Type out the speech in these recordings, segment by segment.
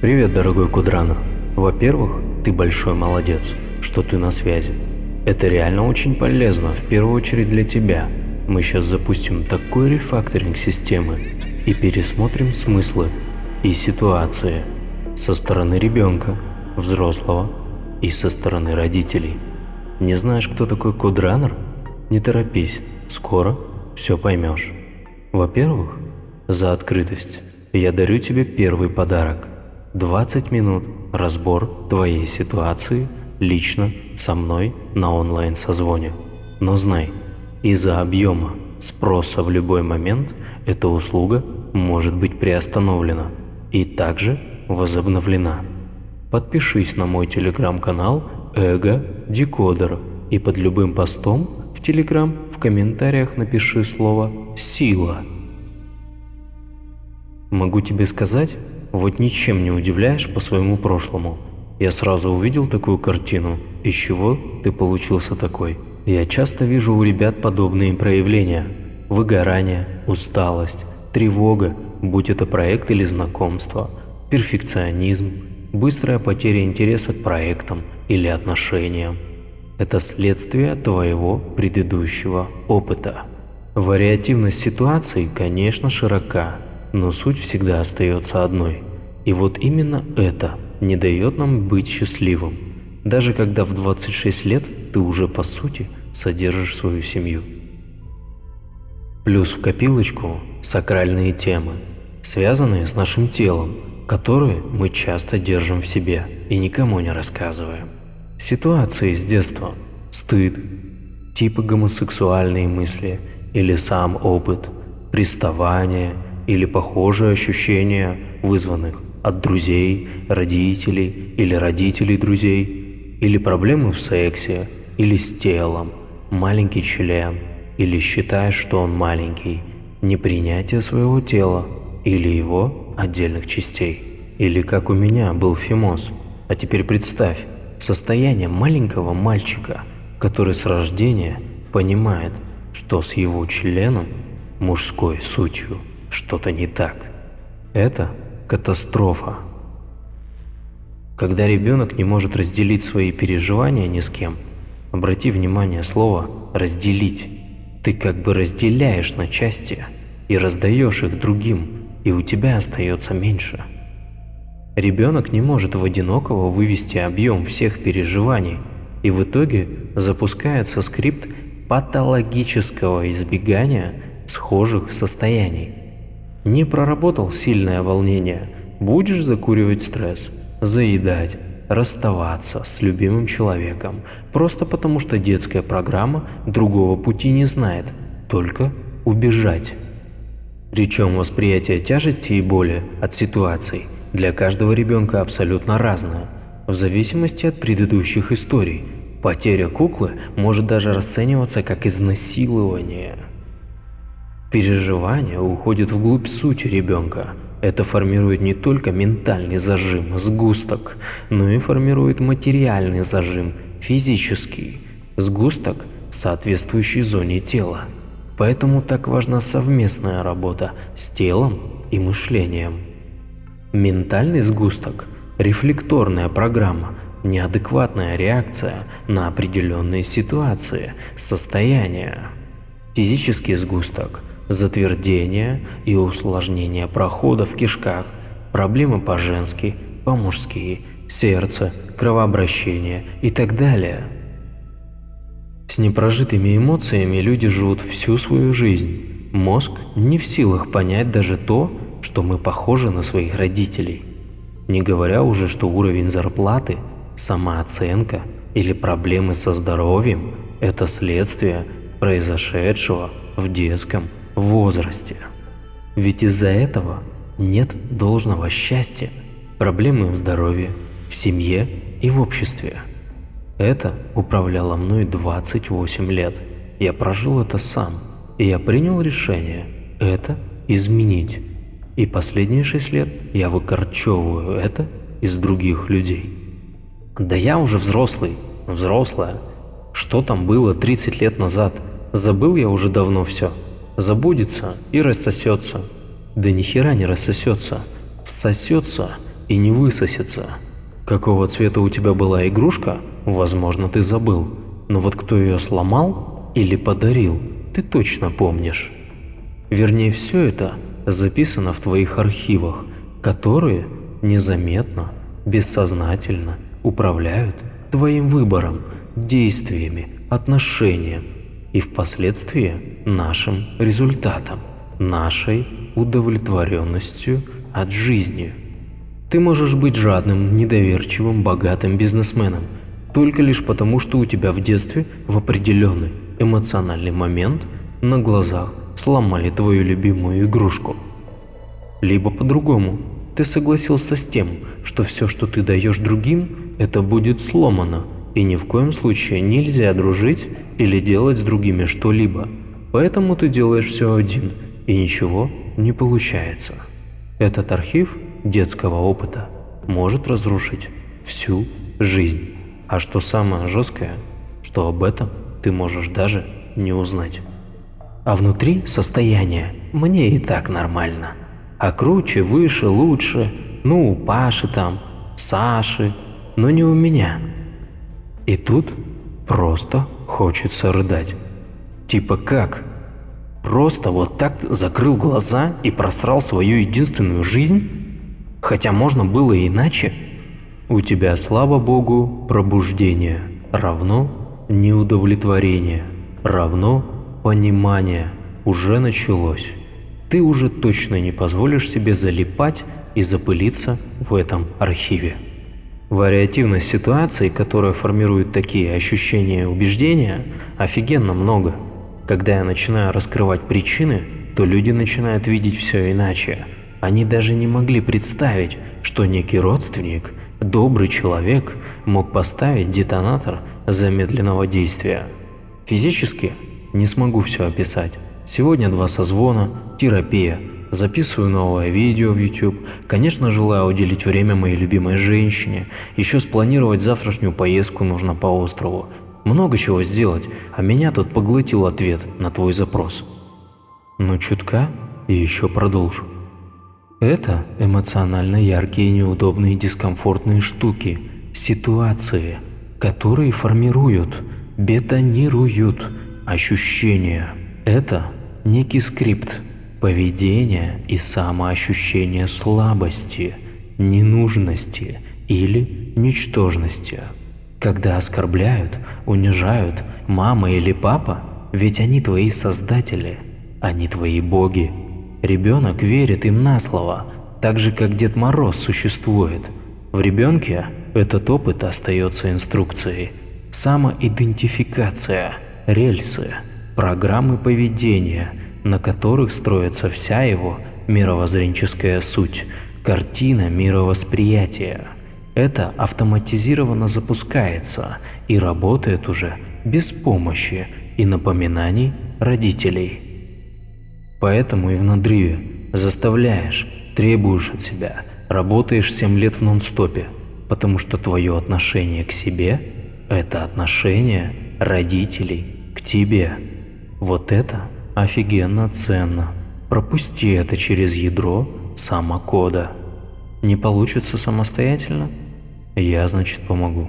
Привет, дорогой Кудрана. Во-первых, ты большой молодец, что ты на связи. Это реально очень полезно, в первую очередь для тебя. Мы сейчас запустим такой рефакторинг системы и пересмотрим смыслы и ситуации со стороны ребенка, взрослого и со стороны родителей. Не знаешь, кто такой кодранер? Не торопись, скоро все поймешь. Во-первых, за открытость я дарю тебе первый подарок. 20 минут разбор твоей ситуации лично со мной на онлайн-созвоне. Но знай, из-за объема спроса в любой момент эта услуга может быть приостановлена и также возобновлена. Подпишись на мой телеграм-канал Эго Декодер и под любым постом в телеграм в комментариях напиши слово «Сила». Могу тебе сказать, вот ничем не удивляешь по своему прошлому. Я сразу увидел такую картину, из чего ты получился такой. Я часто вижу у ребят подобные проявления. Выгорание, усталость, тревога, будь это проект или знакомство, перфекционизм, быстрая потеря интереса к проектам или отношениям. Это следствие твоего предыдущего опыта. Вариативность ситуаций, конечно, широка, но суть всегда остается одной. И вот именно это не дает нам быть счастливым, даже когда в 26 лет ты уже по сути содержишь свою семью. Плюс в копилочку сакральные темы, связанные с нашим телом, которые мы часто держим в себе и никому не рассказываем. Ситуации с детства, стыд, типа гомосексуальные мысли или сам опыт, приставание – или похожие ощущения, вызванных от друзей, родителей или родителей друзей, или проблемы в сексе, или с телом, маленький член, или считаешь, что он маленький, непринятие своего тела или его отдельных частей. Или как у меня был фимоз. А теперь представь, состояние маленького мальчика, который с рождения понимает, что с его членом, мужской сутью, что-то не так. Это катастрофа. Когда ребенок не может разделить свои переживания ни с кем, обрати внимание слово «разделить». Ты как бы разделяешь на части и раздаешь их другим, и у тебя остается меньше. Ребенок не может в одинокого вывести объем всех переживаний, и в итоге запускается скрипт патологического избегания схожих состояний. Не проработал сильное волнение, будешь закуривать стресс, заедать, расставаться с любимым человеком, просто потому что детская программа другого пути не знает, только убежать. Причем восприятие тяжести и боли от ситуаций для каждого ребенка абсолютно разное, в зависимости от предыдущих историй. Потеря куклы может даже расцениваться как изнасилование. Переживания уходят вглубь сути ребенка. Это формирует не только ментальный зажим, сгусток, но и формирует материальный зажим, физический, сгусток, соответствующий зоне тела. Поэтому так важна совместная работа с телом и мышлением. Ментальный сгусток – рефлекторная программа, неадекватная реакция на определенные ситуации, состояния. Физический сгусток – затвердение и усложнение прохода в кишках, проблемы по-женски, по-мужски, сердце, кровообращение и так далее. С непрожитыми эмоциями люди живут всю свою жизнь. Мозг не в силах понять даже то, что мы похожи на своих родителей. Не говоря уже, что уровень зарплаты, самооценка или проблемы со здоровьем – это следствие произошедшего в детском возрасте. Ведь из-за этого нет должного счастья, проблемы в здоровье, в семье и в обществе. Это управляло мной 28 лет. Я прожил это сам, и я принял решение это изменить. И последние 6 лет я выкорчевываю это из других людей. Да я уже взрослый, взрослая. Что там было 30 лет назад? Забыл я уже давно все забудется и рассосется. Да ни хера не рассосется, всосется и не высосется. Какого цвета у тебя была игрушка, возможно, ты забыл, но вот кто ее сломал или подарил, ты точно помнишь. Вернее, все это записано в твоих архивах, которые незаметно, бессознательно управляют твоим выбором, действиями, отношением и впоследствии нашим результатом, нашей удовлетворенностью от жизни. Ты можешь быть жадным, недоверчивым, богатым бизнесменом, только лишь потому, что у тебя в детстве в определенный эмоциональный момент на глазах сломали твою любимую игрушку. Либо по-другому, ты согласился с тем, что все, что ты даешь другим, это будет сломано, и ни в коем случае нельзя дружить или делать с другими что-либо. Поэтому ты делаешь все один, и ничего не получается. Этот архив детского опыта может разрушить всю жизнь. А что самое жесткое, что об этом ты можешь даже не узнать. А внутри состояние «мне и так нормально». А круче, выше, лучше, ну у Паши там, Саши, но не у меня. И тут просто хочется рыдать. Типа как? Просто вот так закрыл глаза и просрал свою единственную жизнь? Хотя можно было иначе. У тебя, слава богу, пробуждение равно неудовлетворение равно понимание уже началось. Ты уже точно не позволишь себе залипать и запылиться в этом архиве. Вариативность ситуаций, которая формирует такие ощущения и убеждения, офигенно много – когда я начинаю раскрывать причины, то люди начинают видеть все иначе. Они даже не могли представить, что некий родственник, добрый человек, мог поставить детонатор замедленного действия. Физически не смогу все описать. Сегодня два созвона, терапия, записываю новое видео в YouTube, конечно желаю уделить время моей любимой женщине, еще спланировать завтрашнюю поездку нужно по острову, много чего сделать, а меня тут поглотил ответ на твой запрос. Ну чутка и еще продолжу. Это эмоционально яркие, неудобные, дискомфортные штуки, ситуации, которые формируют, бетонируют ощущения. Это некий скрипт поведения и самоощущения слабости, ненужности или ничтожности. Когда оскорбляют, унижают мама или папа, ведь они твои создатели, они твои боги. Ребенок верит им на слово, так же как Дед Мороз существует. В ребенке этот опыт остается инструкцией. Самоидентификация, рельсы, программы поведения, на которых строится вся его мировоззренческая суть, картина мировосприятия. Это автоматизированно запускается и работает уже без помощи и напоминаний родителей. Поэтому и в надрыве заставляешь, требуешь от себя, работаешь 7 лет в нон-стопе, потому что твое отношение к себе – это отношение родителей к тебе. Вот это офигенно ценно. Пропусти это через ядро самокода. Не получится самостоятельно? Я, значит, помогу.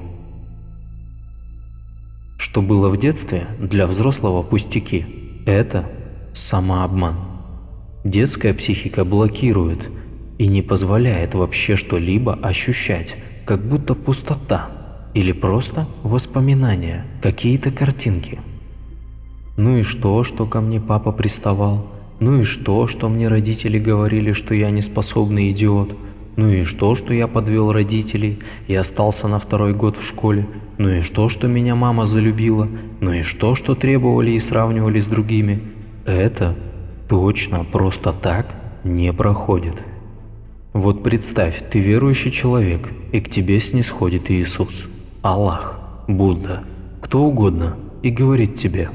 Что было в детстве, для взрослого пустяки. Это самообман. Детская психика блокирует и не позволяет вообще что-либо ощущать, как будто пустота или просто воспоминания, какие-то картинки. Ну и что, что ко мне папа приставал? Ну и что, что мне родители говорили, что я неспособный идиот? Ну и что, что я подвел родителей и остался на второй год в школе? Ну и что, что меня мама залюбила? Ну и что, что требовали и сравнивали с другими? Это точно просто так не проходит. Вот представь, ты верующий человек, и к тебе снисходит Иисус, Аллах, Будда, кто угодно, и говорит тебе,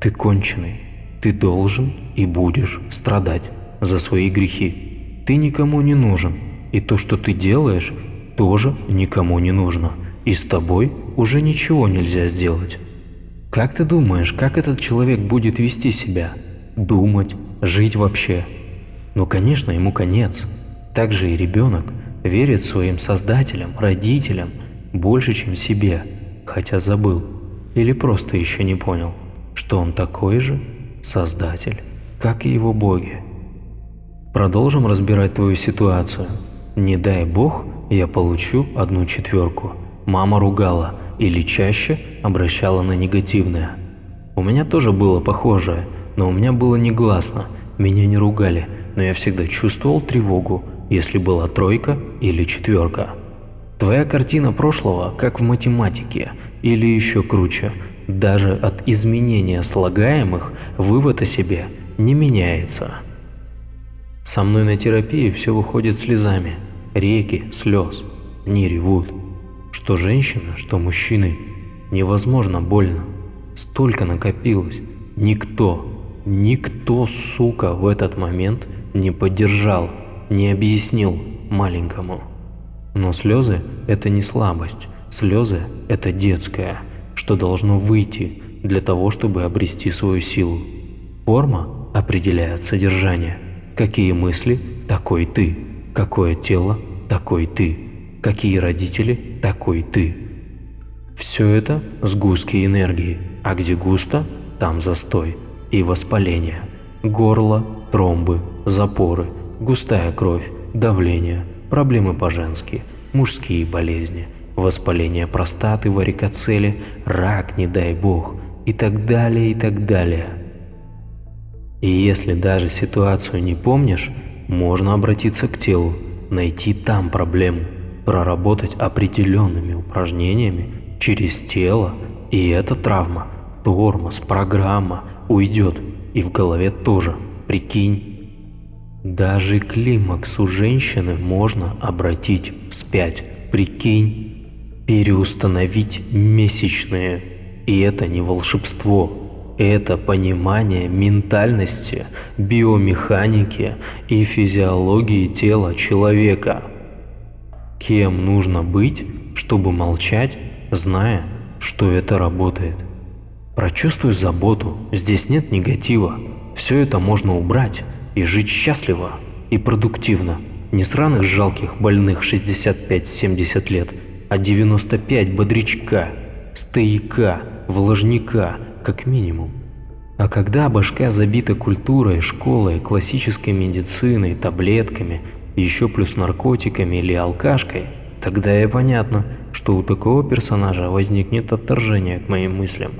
ты конченый, ты должен и будешь страдать за свои грехи. Ты никому не нужен, и то, что ты делаешь, тоже никому не нужно. И с тобой уже ничего нельзя сделать. Как ты думаешь, как этот человек будет вести себя? Думать, жить вообще? Ну, конечно, ему конец. Так же и ребенок. верит своим создателям, родителям больше, чем себе, хотя забыл или просто еще не понял, что он такой же создатель, как и его боги. Продолжим разбирать твою ситуацию. Не дай бог, я получу одну четверку. Мама ругала или чаще обращала на негативное. У меня тоже было похожее, но у меня было негласно. Меня не ругали, но я всегда чувствовал тревогу, если была тройка или четверка. Твоя картина прошлого, как в математике, или еще круче, даже от изменения слагаемых вывод о себе не меняется. Со мной на терапии все выходит слезами, реки слез, не ревут. Что женщина, что мужчины, невозможно больно. Столько накопилось, никто, никто, сука, в этот момент не поддержал, не объяснил маленькому. Но слезы – это не слабость, слезы – это детское, что должно выйти для того, чтобы обрести свою силу. Форма определяет содержание. Какие мысли – такой ты. Какое тело – такой ты. Какие родители – такой ты. Все это – сгустки энергии, а где густо – там застой и воспаление. Горло, тромбы, запоры, густая кровь, давление, проблемы по-женски, мужские болезни, воспаление простаты, варикоцели, рак, не дай бог, и так далее, и так далее. И если даже ситуацию не помнишь, можно обратиться к телу, найти там проблему, проработать определенными упражнениями через тело, и эта травма, тормоз, программа уйдет, и в голове тоже, прикинь. Даже климакс у женщины можно обратить вспять. Прикинь, переустановить месячные. И это не волшебство. Это понимание ментальности, биомеханики и физиологии тела человека. Кем нужно быть, чтобы молчать, зная, что это работает? Прочувствуй заботу, здесь нет негатива. Все это можно убрать и жить счастливо и продуктивно. Не сраных жалких больных 65-70 лет, а 95 бодрячка, стояка, влажника, как минимум. А когда башка забита культурой, школой, классической медициной, таблетками, еще плюс наркотиками или алкашкой, тогда и понятно, что у такого персонажа возникнет отторжение к моим мыслям.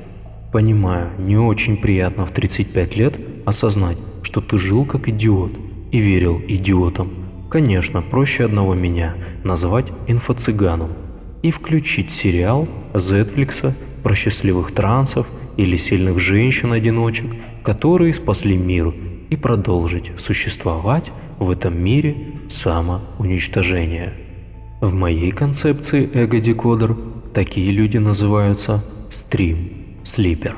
Понимаю, не очень приятно в 35 лет осознать, что ты жил как идиот и верил идиотам. Конечно, проще одного меня назвать инфо-цыганом и включить сериал Зетфликса про счастливых трансов или сильных женщин-одиночек, которые спасли мир, и продолжить существовать в этом мире самоуничтожения. В моей концепции эго-декодер такие люди называются стрим-слипер.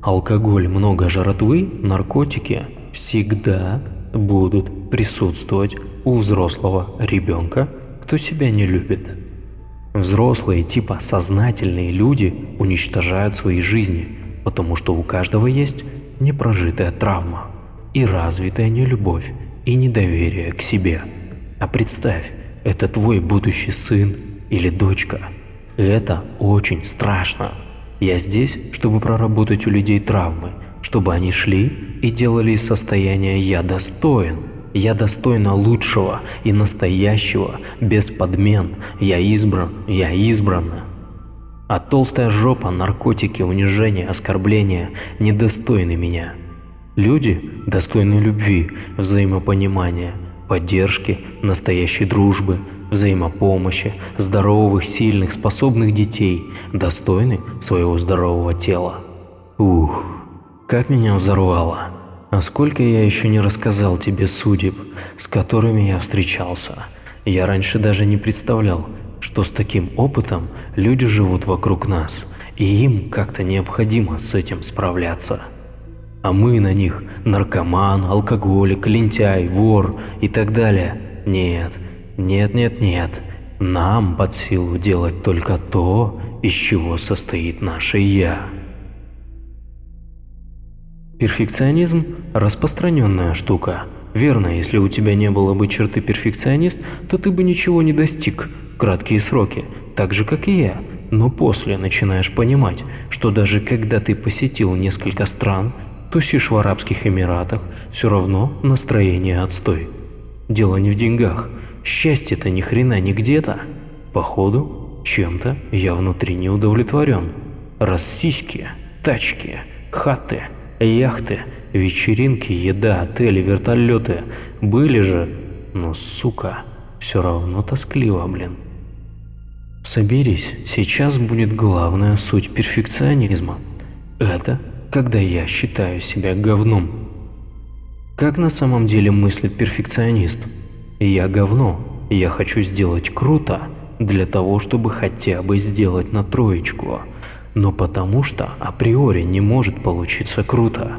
Алкоголь, много жратвы, наркотики всегда будут присутствовать у взрослого ребенка, кто себя не любит. Взрослые типа сознательные люди уничтожают свои жизни, потому что у каждого есть непрожитая травма и развитая нелюбовь и недоверие к себе. А представь, это твой будущий сын или дочка. Это очень страшно. Я здесь, чтобы проработать у людей травмы, чтобы они шли и делали из состояния «я достоин», «я достойна лучшего и настоящего, без подмен», «я избран», «я избрана». А толстая жопа, наркотики, унижение, оскорбления недостойны меня. Люди достойны любви, взаимопонимания, поддержки, настоящей дружбы – взаимопомощи, здоровых, сильных, способных детей, достойны своего здорового тела. Ух, как меня взорвало. А сколько я еще не рассказал тебе судеб, с которыми я встречался. Я раньше даже не представлял, что с таким опытом люди живут вокруг нас, и им как-то необходимо с этим справляться. А мы на них наркоман, алкоголик, лентяй, вор и так далее. Нет, нет-нет-нет, нам под силу делать только то, из чего состоит наше «я». Перфекционизм – распространенная штука. Верно, если у тебя не было бы черты перфекционист, то ты бы ничего не достиг краткие сроки, так же как и я. Но после начинаешь понимать, что даже когда ты посетил несколько стран, тусишь в Арабских Эмиратах, все равно настроение отстой. Дело не в деньгах. Счастье-то ни хрена не где-то. Походу, чем-то я внутри не удовлетворен. Раз сиськи, тачки, хаты, яхты, вечеринки, еда, отели, вертолеты были же, но сука, все равно тоскливо, блин. Соберись, сейчас будет главная суть перфекционизма. Это когда я считаю себя говном. Как на самом деле мыслит перфекционист? Я говно, я хочу сделать круто для того, чтобы хотя бы сделать на троечку, но потому что априори не может получиться круто.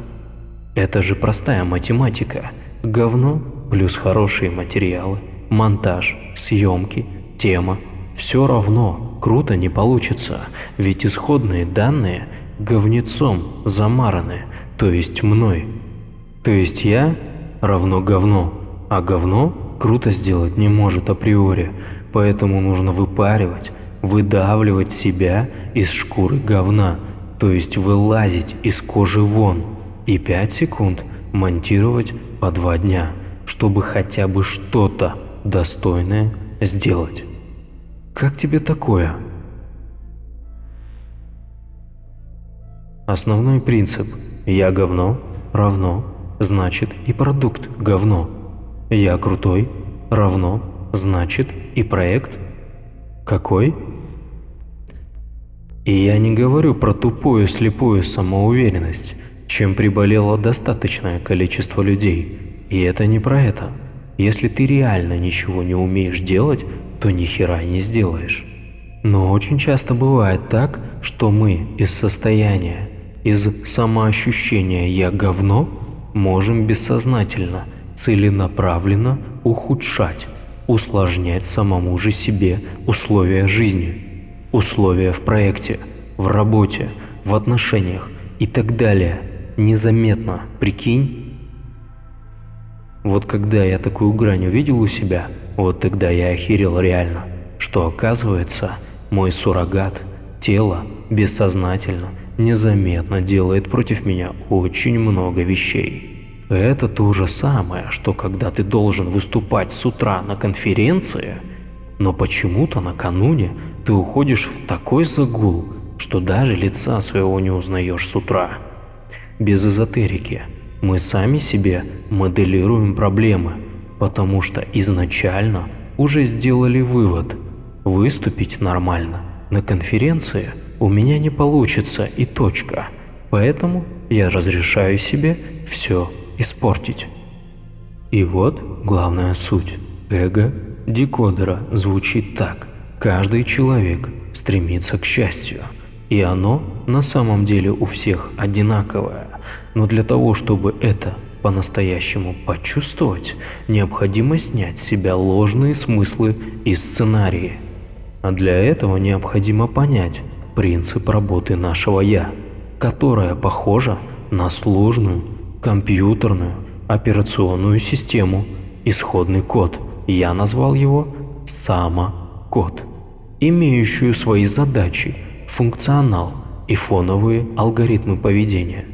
Это же простая математика. Говно плюс хорошие материалы, монтаж, съемки, тема. Все равно круто не получится, ведь исходные данные говнецом замараны, то есть мной. То есть я равно говно, а говно круто сделать не может априори, поэтому нужно выпаривать, выдавливать себя из шкуры говна, то есть вылазить из кожи вон, и 5 секунд монтировать по 2 дня, чтобы хотя бы что-то достойное сделать. Как тебе такое? Основной принцип «я говно» равно значит и продукт говно. «Я крутой» равно значит и проект какой? И я не говорю про тупую слепую самоуверенность, чем приболело достаточное количество людей. И это не про это. Если ты реально ничего не умеешь делать, то ни хера не сделаешь. Но очень часто бывает так, что мы из состояния из самоощущения «я говно» можем бессознательно, целенаправленно ухудшать, усложнять самому же себе условия жизни, условия в проекте, в работе, в отношениях и так далее. Незаметно, прикинь? Вот когда я такую грань увидел у себя, вот тогда я охерел реально, что оказывается, мой суррогат, тело, бессознательно – незаметно делает против меня очень много вещей. Это то же самое, что когда ты должен выступать с утра на конференции, но почему-то накануне ты уходишь в такой загул, что даже лица своего не узнаешь с утра. Без эзотерики мы сами себе моделируем проблемы, потому что изначально уже сделали вывод – выступить нормально на конференции – у меня не получится и точка, поэтому я разрешаю себе все испортить. И вот главная суть. Эго декодера звучит так. Каждый человек стремится к счастью, и оно на самом деле у всех одинаковое. Но для того, чтобы это по-настоящему почувствовать, необходимо снять с себя ложные смыслы и сценарии. А для этого необходимо понять, принцип работы нашего «я», которая похожа на сложную компьютерную операционную систему, исходный код, я назвал его «само-код», имеющую свои задачи, функционал и фоновые алгоритмы поведения.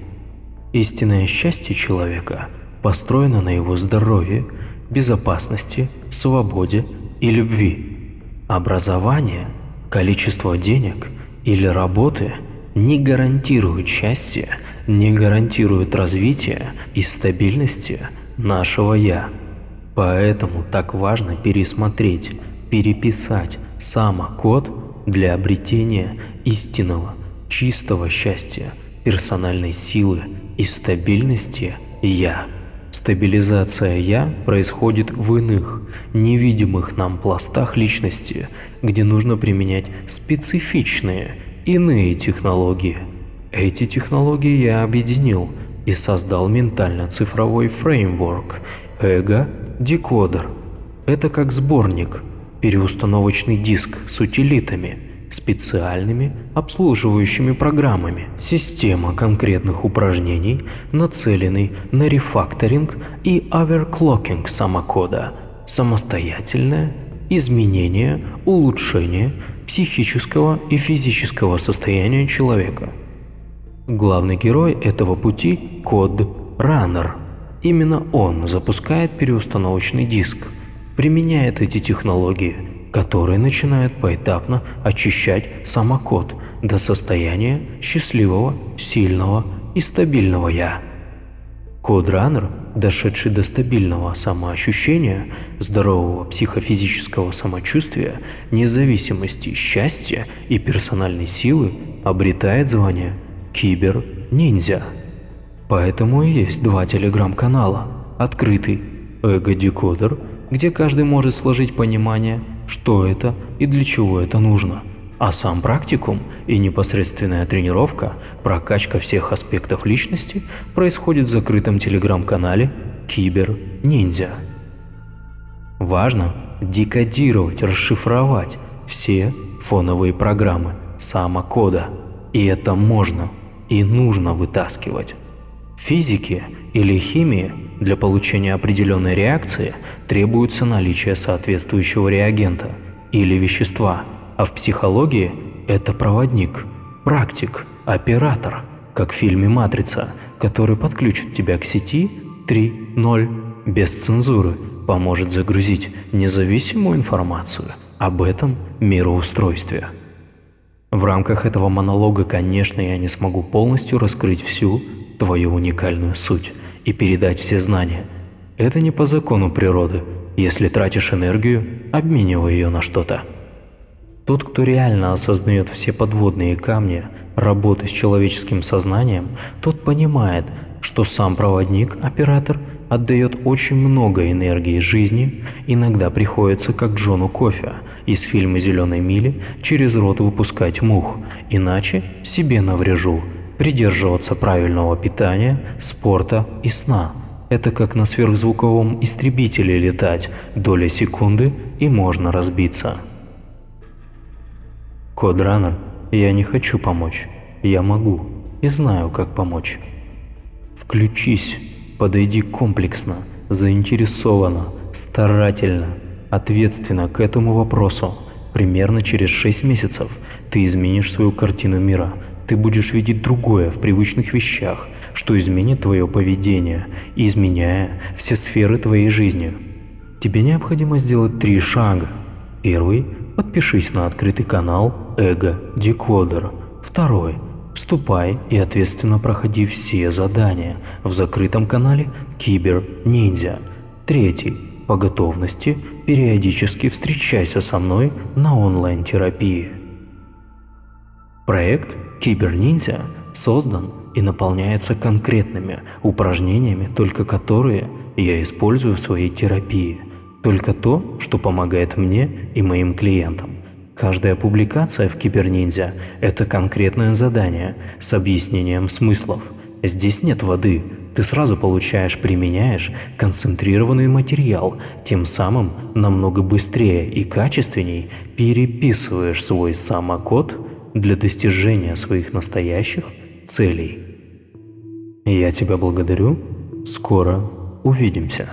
Истинное счастье человека построено на его здоровье, безопасности, свободе и любви. Образование, количество денег – или работы не гарантируют счастья, не гарантируют развития и стабильности нашего «я». Поэтому так важно пересмотреть, переписать самокод для обретения истинного, чистого счастья, персональной силы и стабильности «я». Стабилизация «я» происходит в иных, невидимых нам пластах личности, где нужно применять специфичные, иные технологии. Эти технологии я объединил и создал ментально-цифровой фреймворк «Эго-декодер». Это как сборник, переустановочный диск с утилитами, специальными обслуживающими программами. Система конкретных упражнений, нацеленной на рефакторинг и оверклокинг самокода, самостоятельное изменение, улучшение психического и физического состояния человека. Главный герой этого пути – код Runner. Именно он запускает переустановочный диск, применяет эти технологии, которые начинают поэтапно очищать самокод до состояния счастливого, сильного и стабильного «я». Кодранер, дошедший до стабильного самоощущения, здорового психофизического самочувствия, независимости, счастья и персональной силы, обретает звание кибер-ниндзя. Поэтому и есть два телеграм-канала. Открытый эго-декодер, где каждый может сложить понимание, что это и для чего это нужно – а сам практикум и непосредственная тренировка, прокачка всех аспектов личности происходит в закрытом телеграм-канале Кибер Ниндзя. Важно декодировать, расшифровать все фоновые программы самокода. И это можно и нужно вытаскивать. Физике или химии для получения определенной реакции требуется наличие соответствующего реагента или вещества – а в психологии это проводник, практик, оператор, как в фильме «Матрица», который подключит тебя к сети 3.0 без цензуры, поможет загрузить независимую информацию об этом мироустройстве. В рамках этого монолога, конечно, я не смогу полностью раскрыть всю твою уникальную суть и передать все знания. Это не по закону природы. Если тратишь энергию, обменивай ее на что-то. Тот, кто реально осознает все подводные камни работы с человеческим сознанием, тот понимает, что сам проводник, оператор, отдает очень много энергии жизни, иногда приходится как Джону Кофе из фильма «Зеленой мили» через рот выпускать мух, иначе себе наврежу, придерживаться правильного питания, спорта и сна. Это как на сверхзвуковом истребителе летать, доля секунды и можно разбиться. Кодранер, я не хочу помочь. Я могу и знаю, как помочь. Включись, подойди комплексно, заинтересованно, старательно, ответственно к этому вопросу. Примерно через 6 месяцев ты изменишь свою картину мира. Ты будешь видеть другое в привычных вещах, что изменит твое поведение, изменяя все сферы твоей жизни. Тебе необходимо сделать три шага. Первый Подпишись на открытый канал Эго Декодер. Второй. Вступай и ответственно проходи все задания в закрытом канале Кибер Ниндзя. Третий. По готовности периодически встречайся со мной на онлайн-терапии. Проект Кибер Ниндзя создан и наполняется конкретными упражнениями, только которые я использую в своей терапии – только то, что помогает мне и моим клиентам. Каждая публикация в Киберниндзя – это конкретное задание с объяснением смыслов. Здесь нет воды, ты сразу получаешь, применяешь концентрированный материал, тем самым намного быстрее и качественней переписываешь свой самокод для достижения своих настоящих целей. Я тебя благодарю, скоро увидимся.